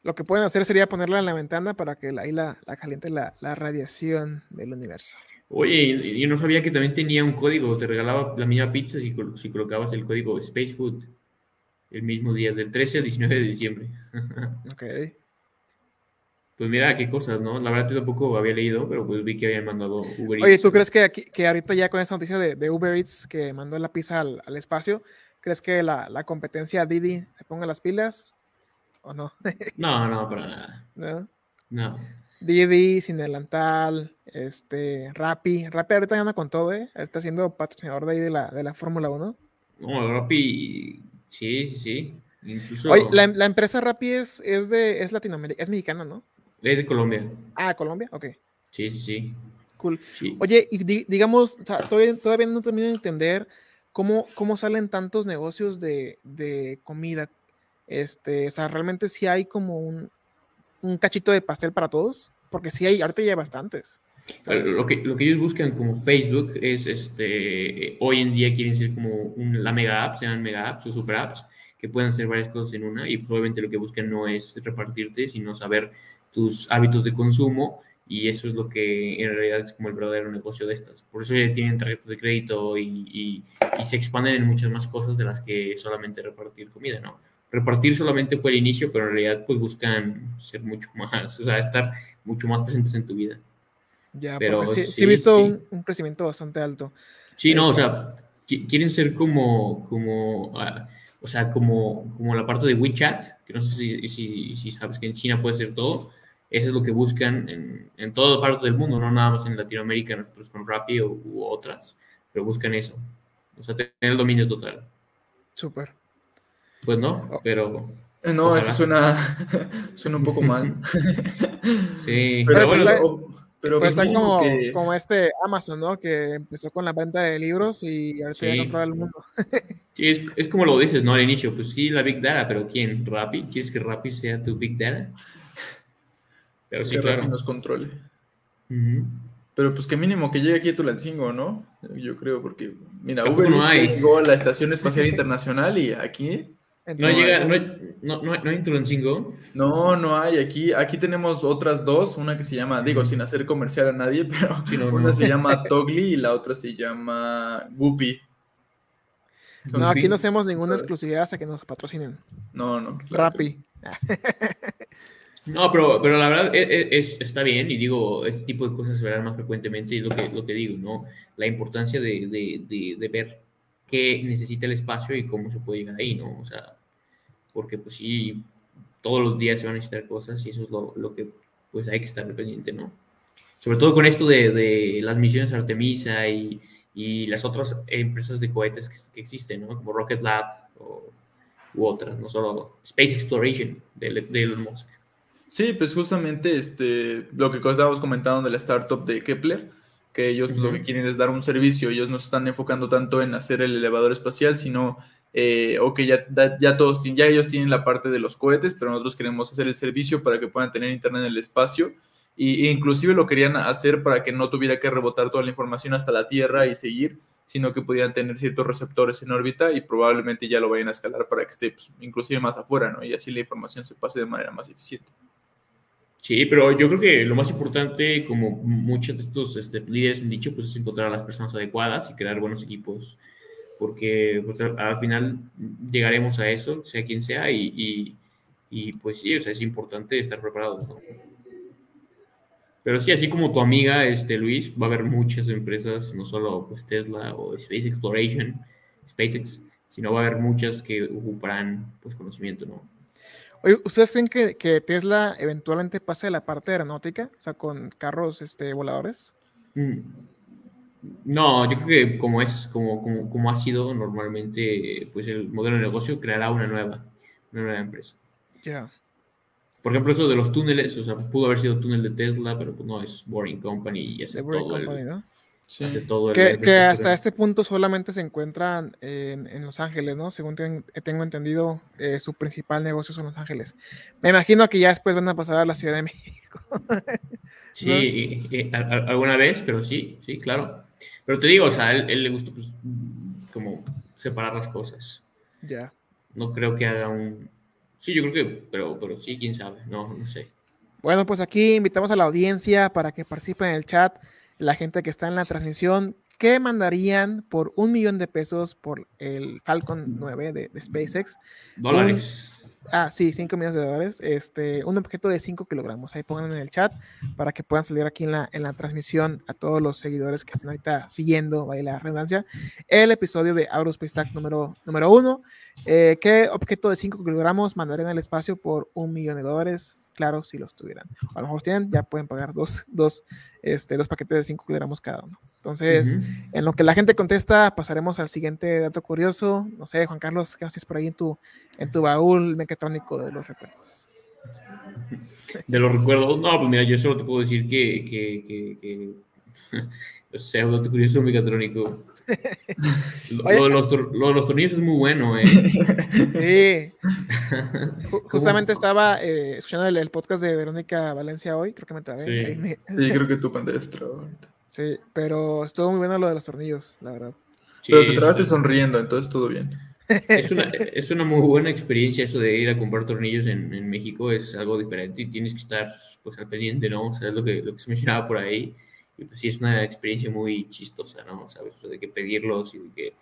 Lo que pueden hacer sería ponerla en la ventana para que ahí la, la caliente la, la, radiación del universo. Oye, yo no sabía que también tenía un código, te regalaba la misma pizza si, si colocabas el código Space Food el mismo día, del 13 al 19 de diciembre. ok. Pues mira qué cosas, ¿no? La verdad yo tampoco había leído, pero pues vi que habían mandado Uber Eats. Oye, ¿tú crees que, aquí, que ahorita ya con esa noticia de, de Uber Eats que mandó la pizza al, al espacio, ¿crees que la, la, competencia Didi se ponga las pilas o no? [laughs] no, no, para nada. ¿No? No. Didi, Sin Delantal, este, Rappi. Rappi ahorita anda con todo, ¿eh? Está siendo patrocinador de ahí de la, de la Fórmula 1. No, Rappi, sí, sí, sí. Incluso... Oye, la, la, empresa Rappi es, es de, es Latinoamérica, es mexicana, ¿no? Es de Colombia. Ah, Colombia, ok. Sí, sí, sí. Cool. Oye, y digamos, o sea, todavía, todavía, no termino de entender cómo, cómo salen tantos negocios de, de comida. Este, o sea, realmente sí hay como un, un cachito de pastel para todos, porque sí hay, ahorita ya hay bastantes. Lo que, lo que ellos buscan como Facebook es, este, hoy en día quieren ser como un, la mega app, sean mega apps o super apps, que puedan hacer varias cosas en una, y probablemente lo que buscan no es repartirte, sino saber tus hábitos de consumo, y eso es lo que en realidad es como el verdadero negocio de estas. Por eso ya tienen tarjetas de crédito y, y, y se expanden en muchas más cosas de las que solamente repartir comida, ¿no? repartir solamente fue el inicio, pero en realidad pues buscan ser mucho más, o sea, estar mucho más presentes en tu vida. Ya, pero sí, sí, he visto Un, un, crecimiento bastante alto. Sí, no, o sea, quieren ser como, como, uh, o sea, como, como la parte de WeChat, que no sé si, si, si, sabes que en China puede ser todo, eso es lo que buscan en, en toda parte del mundo, no nada más en Latinoamérica, nosotros con Rappi u, u otras, pero buscan eso, o sea, tener el dominio total. Súper. Pues no, pero. No, ojalá. eso suena, [laughs] suena un poco mal. [laughs] sí, pero, pero bueno. Está, pero pues está como, que... como, este Amazon, ¿no? Que empezó con la venta de libros y ahora sí. en todo el mundo. [laughs] sí, es, es, como lo dices, ¿no? Al inicio, pues sí, la Big Data, pero ¿quién? ¿Rappi? ¿Quieres que Rappi sea tu Big Data? Pero sí, claro. Nos controle. Uh -huh. Pero pues que mínimo que llegue aquí a Tulancingo, ¿no? Yo creo, porque, mira, Uber no hay. llegó a la Estación Espacial Internacional y aquí no llega, no, no, no, no hay Tulancingo. No, no hay. Aquí, aquí tenemos otras dos. Una que se llama, digo, sin hacer comercial a nadie, [laughs] pero sí, no, una no. se llama Togli y la otra se llama Guppy. Son no, aquí no hacemos ninguna exclusividad hasta que nos patrocinen. No, no. Claro Rappi. [laughs] No, pero, pero la verdad es, es, está bien y digo, este tipo de cosas se verán más frecuentemente y lo que, lo digo, ¿no? La importancia de, de, de, ver qué necesita el espacio y cómo se puede llegar ahí, ¿no? O sea, porque pues sí, todos los días se van a necesitar cosas y eso es lo, que pues hay que estar pendiente, ¿no? Sobre todo con esto de las misiones Artemisa y, y, las otras empresas de cohetes que, que existen, ¿no? Como Rocket Lab o, u otras, no solo Space Exploration de, de Elon Musk. Sí, pues justamente este, lo que estábamos comentando de la startup de Kepler, que ellos uh -huh. lo que quieren es dar un servicio, ellos no se están enfocando tanto en hacer el elevador espacial, sino, eh, ok, ya, ya todos tienen, ya ellos tienen la parte de los cohetes, pero nosotros queremos hacer el servicio para que puedan tener internet en el espacio, y, e inclusive lo querían hacer para que no tuviera que rebotar toda la información hasta la Tierra y seguir, sino que pudieran tener ciertos receptores en órbita y probablemente ya lo vayan a escalar para que esté pues, inclusive más afuera, ¿no? Y así la información se pase de manera más eficiente. Sí, pero yo creo que lo más importante, como muchos de estos este, líderes han dicho, pues es encontrar a las personas adecuadas y crear buenos equipos, porque pues, al, al final llegaremos a eso, sea quien sea, y, pues sí, o sea, es importante estar preparado. ¿no? Pero sí, así como tu amiga, este, Luis, va a haber muchas empresas, no solo pues, Tesla o Space Exploration, SpaceX, sino va a haber muchas que ocuparán pues, conocimiento, ¿no? Oye, ¿ustedes creen que, que, Tesla eventualmente pase a la parte aeronáutica? O sea, con carros este, voladores. Mm. No, yo creo que como es, como, como, como, ha sido normalmente, pues el modelo de negocio creará una nueva, una nueva empresa. Ya. Yeah. Por ejemplo, eso de los túneles, o sea, pudo haber sido túnel de Tesla, pero pues no, es Boring Company y hace todo Company, el, ¿no? Sí. Hace todo el, que, que hasta este punto solamente se encuentran en, en Los Ángeles, ¿no? Según ten, tengo entendido, eh, su principal negocio son Los Ángeles. Me imagino que ya después van a pasar a la Ciudad de México. [laughs] sí, ¿no? y, y, alguna vez, pero sí, sí, claro. Pero te digo, o sea, a él, él le gusta pues, como separar las cosas. Ya. No creo que haga un... Sí, yo creo que, pero, pero sí, quién sabe, no, no sé. Bueno, pues aquí invitamos a la audiencia para que participe en el chat la gente que está en la transmisión, ¿qué mandarían por un millón de pesos por el Falcon 9 de, de SpaceX? Dólares. Un, ah, sí, 5 millones de dólares. Este, un objeto de 5 kilogramos. Ahí pongan en el chat para que puedan salir aquí en la, en la transmisión a todos los seguidores que están ahorita siguiendo, vaya la redundancia, el episodio de Aerospace Tax número, número 1. Eh, ¿Qué objeto de 5 kilogramos mandarían al espacio por un millón de dólares? Claro, si los tuvieran. A lo mejor tienen, ya pueden pagar dos, dos, este, dos paquetes de 5 kilogramos cada uno. Entonces, uh -huh. en lo que la gente contesta, pasaremos al siguiente dato curioso. No sé, Juan Carlos, ¿qué haces por ahí en tu, en tu baúl mecatrónico de los recuerdos? De los recuerdos, no, pues mira, yo solo te puedo decir que, que, que, que [laughs] o sea, un dato [laughs] curioso mecatrónico. lo, de los, tornillos es muy bueno, ¿eh? Sí. [laughs] Justamente estaba eh, escuchando el, podcast de Verónica Valencia hoy, creo que me trabé. Sí, sí creo que tú pandestro. Sí, pero estuvo muy bueno lo de los tornillos, la verdad. pero te trabaste sonriendo, entonces todo bien. [laughs] Es una, es una muy buena experiencia eso de ir a comprar tornillos en, en, México, es algo diferente y tienes que estar pues al pendiente, ¿no? O sea, es lo que, lo que se mencionaba por ahí. Y pues sí, es una experiencia muy chistosa, ¿no? ¿Sabes? de que pedirlos y de que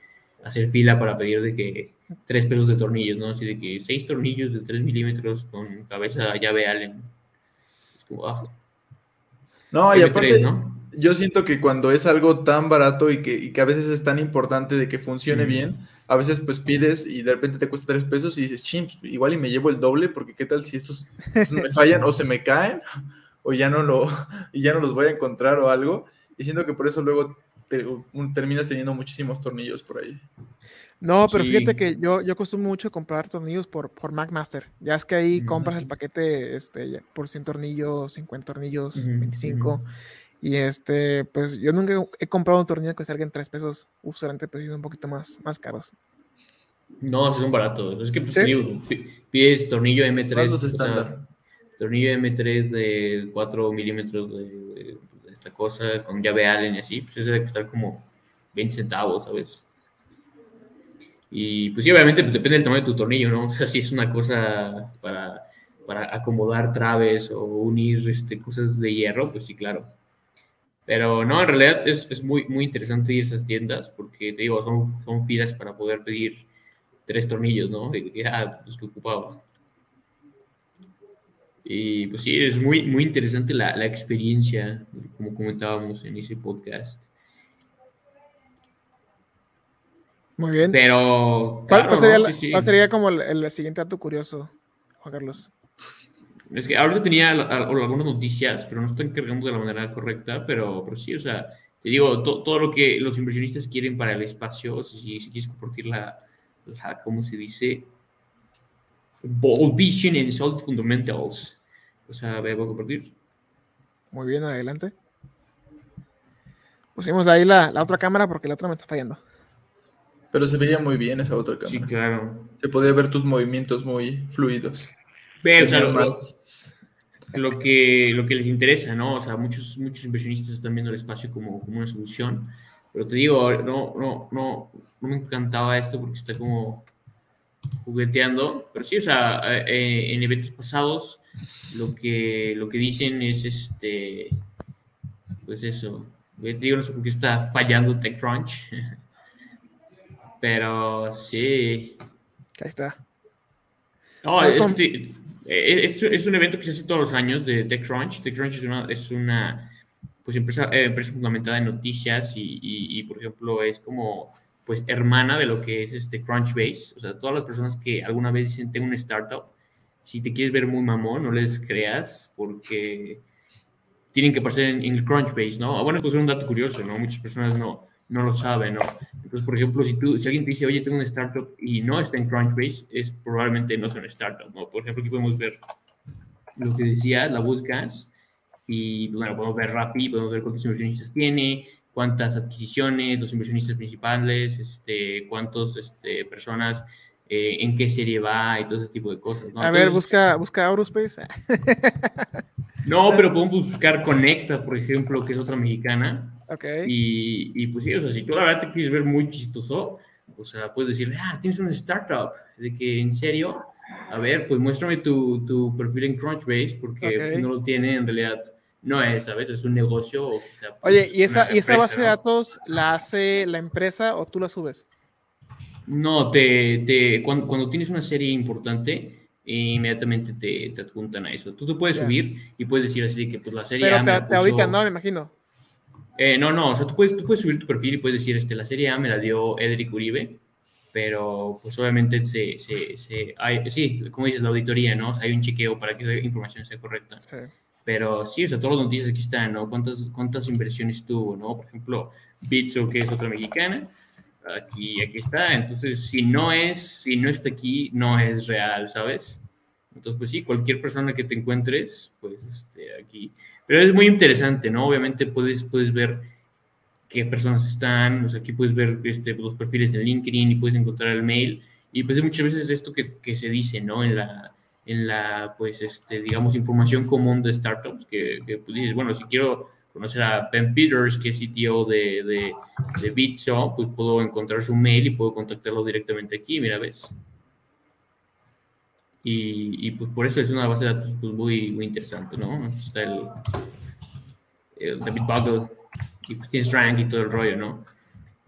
hacer fila para pedir de que tres pesos de tornillos, ¿no? Así de que seis tornillos de tres milímetros con cabeza llave Allen. Es como, ah. No, y aparte, ¿no? yo siento que cuando es algo tan barato y que, y que a veces es tan importante de que funcione bien, a veces pues pides y de repente te cuesta tres pesos y dices, chim, igual y me llevo el doble porque qué tal si estos, [laughs] me fallan o se me caen o ya no lo, [laughs] y ya no los voy a encontrar o algo. Y siento que por eso luego terminas teniendo muchísimos tornillos por ahí. No, pero fíjate que yo, yo acostumbro mucho comprar tornillos por, por MacMaster. Ya es que ahí compras el paquete este, por 100 tornillos, 50 tornillos, 25. Y este, pues yo nunca he comprado un tornillo que salga en 3 pesos. Usualmente pues son un poquito más, más caros. No, son baratos. Es que pues, pides tornillo M3. estándar? Tornillo M3 de 4 milímetros de, esta cosa con llave Allen y así, pues ese debe costar como 20 centavos, ¿sabes? Y pues sí, obviamente pues, depende del tamaño de tu tornillo, ¿no? [laughs] O sea, si es una cosa para, para acomodar traves o unir este, cosas de hierro, pues sí, claro. Pero no, en realidad es, es muy, muy interesante ir a esas tiendas porque, te digo, son, son filas para poder pedir tres tornillos, ¿no? De que, ah, pues que ocupaba. Y pues sí, es muy, muy interesante la, la experiencia, como comentábamos en ese podcast. Muy bien. Pero. ¿Cuál, sería, sería, como el, siguiente dato curioso, Juan Carlos? Es que ahorita tenía algunas noticias, pero no estoy cargando de la manera correcta, pero, pero sí, o sea, te digo, todo lo que los inversionistas quieren para el espacio, o si, si quieres compartir la, la, ¿cómo se dice? Bold Vision and Solid Fundamentals. O sea, voy a compartir. Muy bien, adelante. Pusimos ahí la, la, otra cámara porque la otra me está fallando. Pero se veía muy bien esa otra cámara. Sí, claro. Se podía ver tus movimientos muy fluidos. Pero, o sea, lo, que, lo que les interesa, ¿no? O sea, muchos, muchos inversionistas están viendo el espacio como, como una solución. Pero te digo, no, no, no, no me encantaba esto porque está como jugueteando, pero sí, o sea, eh, en eventos pasados lo que, lo que dicen es este, pues eso, te digo, no sé por qué está fallando TechCrunch, [laughs] pero sí. Ahí está. No, eh, es, es, un evento que se hace todos los años de TechCrunch. TechCrunch es una, es una pues, empresa, eh, empresa fundamentada en noticias y, y, y, por ejemplo, es como pues hermana de lo que es este Crunchbase. O sea, todas las personas que alguna vez dicen tengo una startup, si te quieres ver muy mamón, no les creas porque tienen que pasar en, el Crunchbase, ¿no? Bueno, pues es un dato curioso, ¿no? Muchas personas no, no lo saben, ¿no? Entonces, por ejemplo, si, tú, si alguien te dice, oye, tengo una startup y no está en Crunchbase, es probablemente no sea una startup, ¿no? Por ejemplo, aquí podemos ver lo que decía, la buscas y, bueno, podemos ver Rappi, podemos ver cuántos inversionistas tiene, cuántas adquisiciones, los inversionistas principales, este, cuántas este, personas, eh, en qué serie va y todo ese tipo de cosas. A ver, busca, busca Aurospace. [laughs] no, pero podemos buscar Conecta, por ejemplo, que es otra mexicana. Ok. Y, y pues sí, o sea, si tú la verdad te quieres ver muy chistoso, o sea, puedes decirle, ah, tienes una startup, de que en serio, a ver, pues muéstrame tu, tu perfil en Crunchbase, porque no lo tiene en realidad no es, a veces es un negocio. O Oye, ¿y esa, ¿y esa base de datos la hace la empresa o tú la subes? No, te, te cuando, cuando, tienes una serie importante, inmediatamente te, te, adjuntan a eso. Tú te puedes subir y puedes decir así que pues la serie Pero A. Pero te, ahorita no, me imagino. Eh, no, no, o sea, tú puedes, tú puedes subir tu perfil y puedes decir, este, la serie A me la dio Edric Uribe, pero pues obviamente se, se, se hay, sí, como dices, la auditoría, ¿no? O sea, hay un chequeo para que esa información sea correcta. Sí. Pero sí, o sea, todas las noticias aquí están, ¿no? ¿Cuántas, cuántas inversiones tuvo, ¿no? Por ejemplo, Bitso, que es otra mexicana, aquí, aquí está. Entonces, si no es, si no está aquí, no es real, ¿sabes? Entonces, pues sí, cualquier persona que te encuentres, pues este, aquí. Pero es muy interesante, ¿no? Obviamente puedes, puedes ver qué personas están, o sea, aquí puedes ver este, los perfiles en LinkedIn y puedes encontrar el mail. Y pues muchas veces esto que, que se dice, ¿no? En la, en la, pues, este, digamos, información común de startups, que, que pues, dices, bueno, si quiero conocer a Ben Peters, que es CTO de, de, de Bitso, pues puedo encontrar su mail y puedo contactarlo directamente aquí, mira, ves. Y, y pues por eso es una base de datos pues, muy, muy interesante, ¿no? Está el, el David Bugle y pues tienes rank y todo el rollo, ¿no?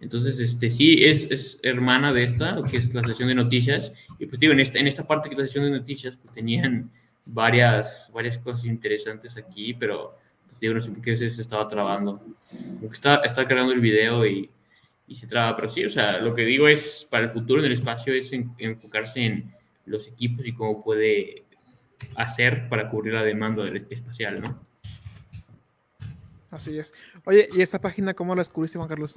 Entonces, este, sí, es, es, hermana de esta, que es la sesión de noticias. Y pues digo, en esta, en esta parte que es la sesión de noticias, pues tenían varias, varias cosas interesantes aquí, pero pues, digo, no sé por qué se estaba trabando. Como que está, está cargando el video y, y, se traba, pero sí, o sea, lo que digo es, para el futuro en el espacio es en, enfocarse en los equipos y cómo puede hacer para cubrir la demanda del espacial, ¿no? Así es. Oye, ¿y esta página cómo la descubriste, Juan Carlos?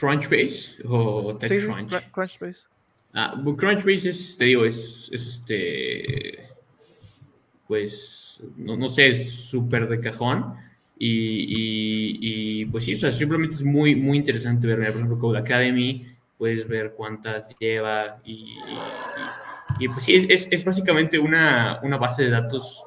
Crunchbase o TechCrunch. Sí, Crunchbase. Ah, Crunchbase es, te digo, es, es este, pues, no, no sé, es súper de cajón. Y, y, y, pues sí, o sea, simplemente es muy, muy interesante ver, por ejemplo, Code Academy, puedes ver cuántas lleva y, y pues sí, es, es, básicamente una, una base de datos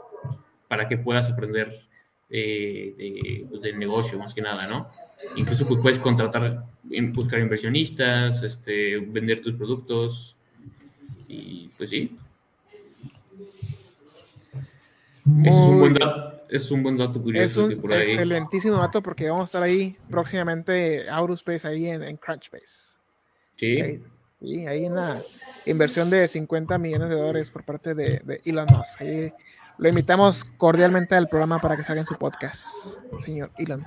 para que puedas aprender eh, de, pues, del negocio, más que nada, ¿no? Incluso pues, puedes contratar, buscar inversionistas, este, vender tus productos y pues sí. Es un, buen dato, es un buen dato curioso. Es un por ahí... excelentísimo dato porque vamos a estar ahí próximamente, Aurospace, ahí en, en Crunchbase. Sí. Ahí, y hay una inversión de 50 millones de dólares por parte de, de Elon Musk. Ahí lo invitamos cordialmente al programa para que salga en su podcast, señor Elon.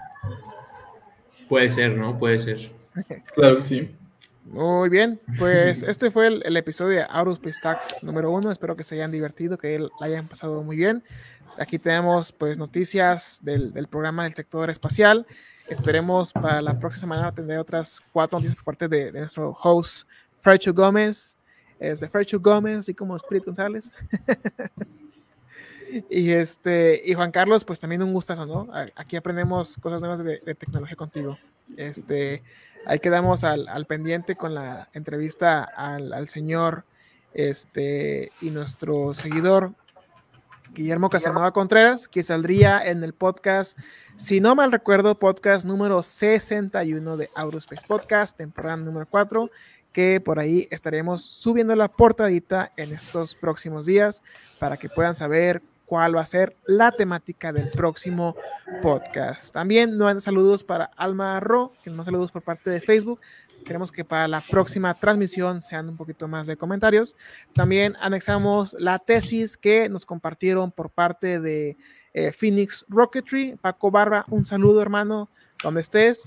Puede ser, ¿no? Puede ser. [laughs] claro que sí. Muy bien, pues [laughs] este fue el, el episodio de Aurospace Tax número uno. Espero que se hayan divertido, que la hayan pasado muy bien. Aquí tenemos pues noticias del, del programa del sector espacial. Esperemos para la próxima semana tener otras cuatro noticias por parte de, de nuestro host Fercho Gómez. Es de Fercho Gómez, y como Spirit González. [laughs] y este y Juan Carlos, pues también un gustazo, ¿no? Aquí aprendemos cosas nuevas de, de tecnología contigo. Este, ahí quedamos al, al pendiente con la entrevista al, al, señor este, y nuestro seguidor Guillermo Casanova Contreras, que saldría en el podcast, si no mal recuerdo, podcast número 61 de Aurospace Podcast, temporada número 4, que por ahí estaremos subiendo la portadita en estos próximos días para que puedan saber cuál va a ser la temática del próximo podcast. También no saludos para Alma Ro, que nos saludos por parte de Facebook. Queremos que para la próxima transmisión sean un poquito más de comentarios. También anexamos la tesis que nos compartieron por parte de eh, Phoenix Rocketry. Paco Barba, un saludo hermano, donde estés.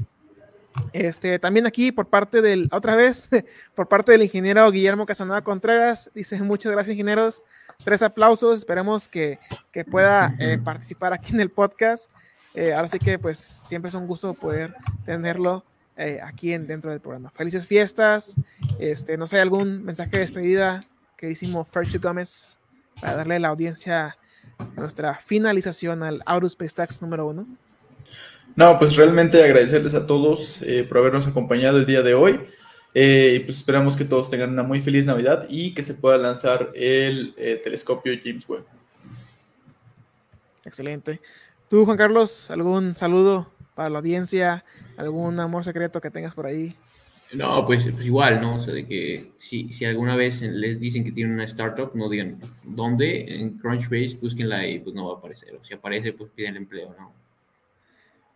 Este, también aquí por parte del, otra vez, [laughs] por parte del ingeniero Guillermo Casanova Contreras, dice muchas gracias ingenieros, tres aplausos, esperemos que, que pueda eh, participar aquí en el podcast. Eh, ahora sí que pues siempre es un gusto poder tenerlo eh, aquí en, dentro del programa. Felices fiestas, este, no sé, algún mensaje de despedida que hicimos Ferchu Gómez para darle a la audiencia nuestra finalización al Aurospace Tax número uno. No, pues realmente agradecerles a todos eh, por habernos acompañado el día de hoy. Eh, y pues esperamos que todos tengan una muy feliz Navidad y que se pueda lanzar el eh, telescopio James Webb. Excelente. ¿Tú, Juan Carlos, algún saludo para la audiencia? ¿Algún amor secreto que tengas por ahí? No, pues, pues igual, ¿no? O sea, de que si, si alguna vez les dicen que tienen una startup, no digan dónde, en Crunchbase, búsquenla y pues no va a aparecer. O si aparece, pues piden empleo, ¿no?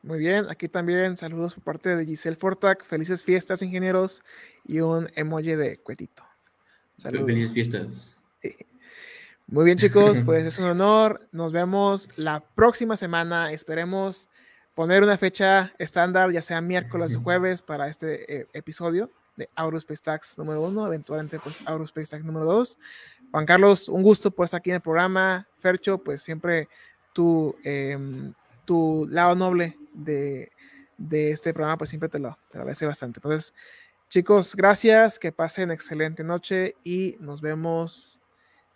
Muy bien, aquí también saludos por parte de Giselle Fortac. Felices fiestas, ingenieros. Y un emoji de cuetito. Saludos. Felices fiestas. Muy bien, chicos, [laughs] pues es un honor. Nos vemos la próxima semana. Esperemos poner una fecha estándar, ya sea miércoles o [laughs] jueves, para este eh, episodio de Aurospace Tax número uno, eventualmente pues Aurospace Tax número dos. Juan Carlos, un gusto pues estar aquí en el programa. Fercho, pues siempre tu, eh, tu lado noble de, de, este programa, pues siempre te lo, te lo agradece bastante. Entonces, chicos, gracias, que pasen excelente noche y nos vemos.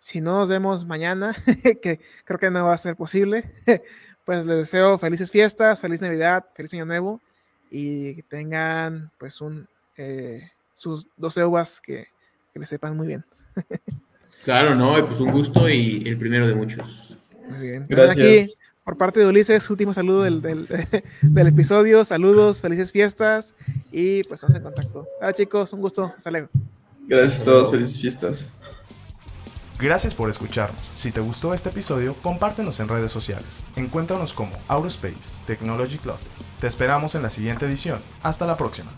Si no nos vemos mañana, [laughs] que creo que no va a ser posible, [laughs] pues les deseo felices fiestas, feliz Navidad, feliz Año Nuevo y que tengan pues un eh, sus 12 uvas que, que le sepan muy bien. [laughs] Claro, no, pues un gusto y el primero de muchos. Muy bien. Gracias. Por parte de Ulises, último saludo del, del, [laughs] del episodio. Saludos, felices fiestas y pues estamos en contacto. Hola chicos, un gusto. Hasta luego. Gracias a todos, felices fiestas. Gracias por escucharnos. Si te gustó este episodio, compártenos en redes sociales. Encuéntranos como Aurospace Technology Cluster. Te esperamos en la siguiente edición. Hasta la próxima.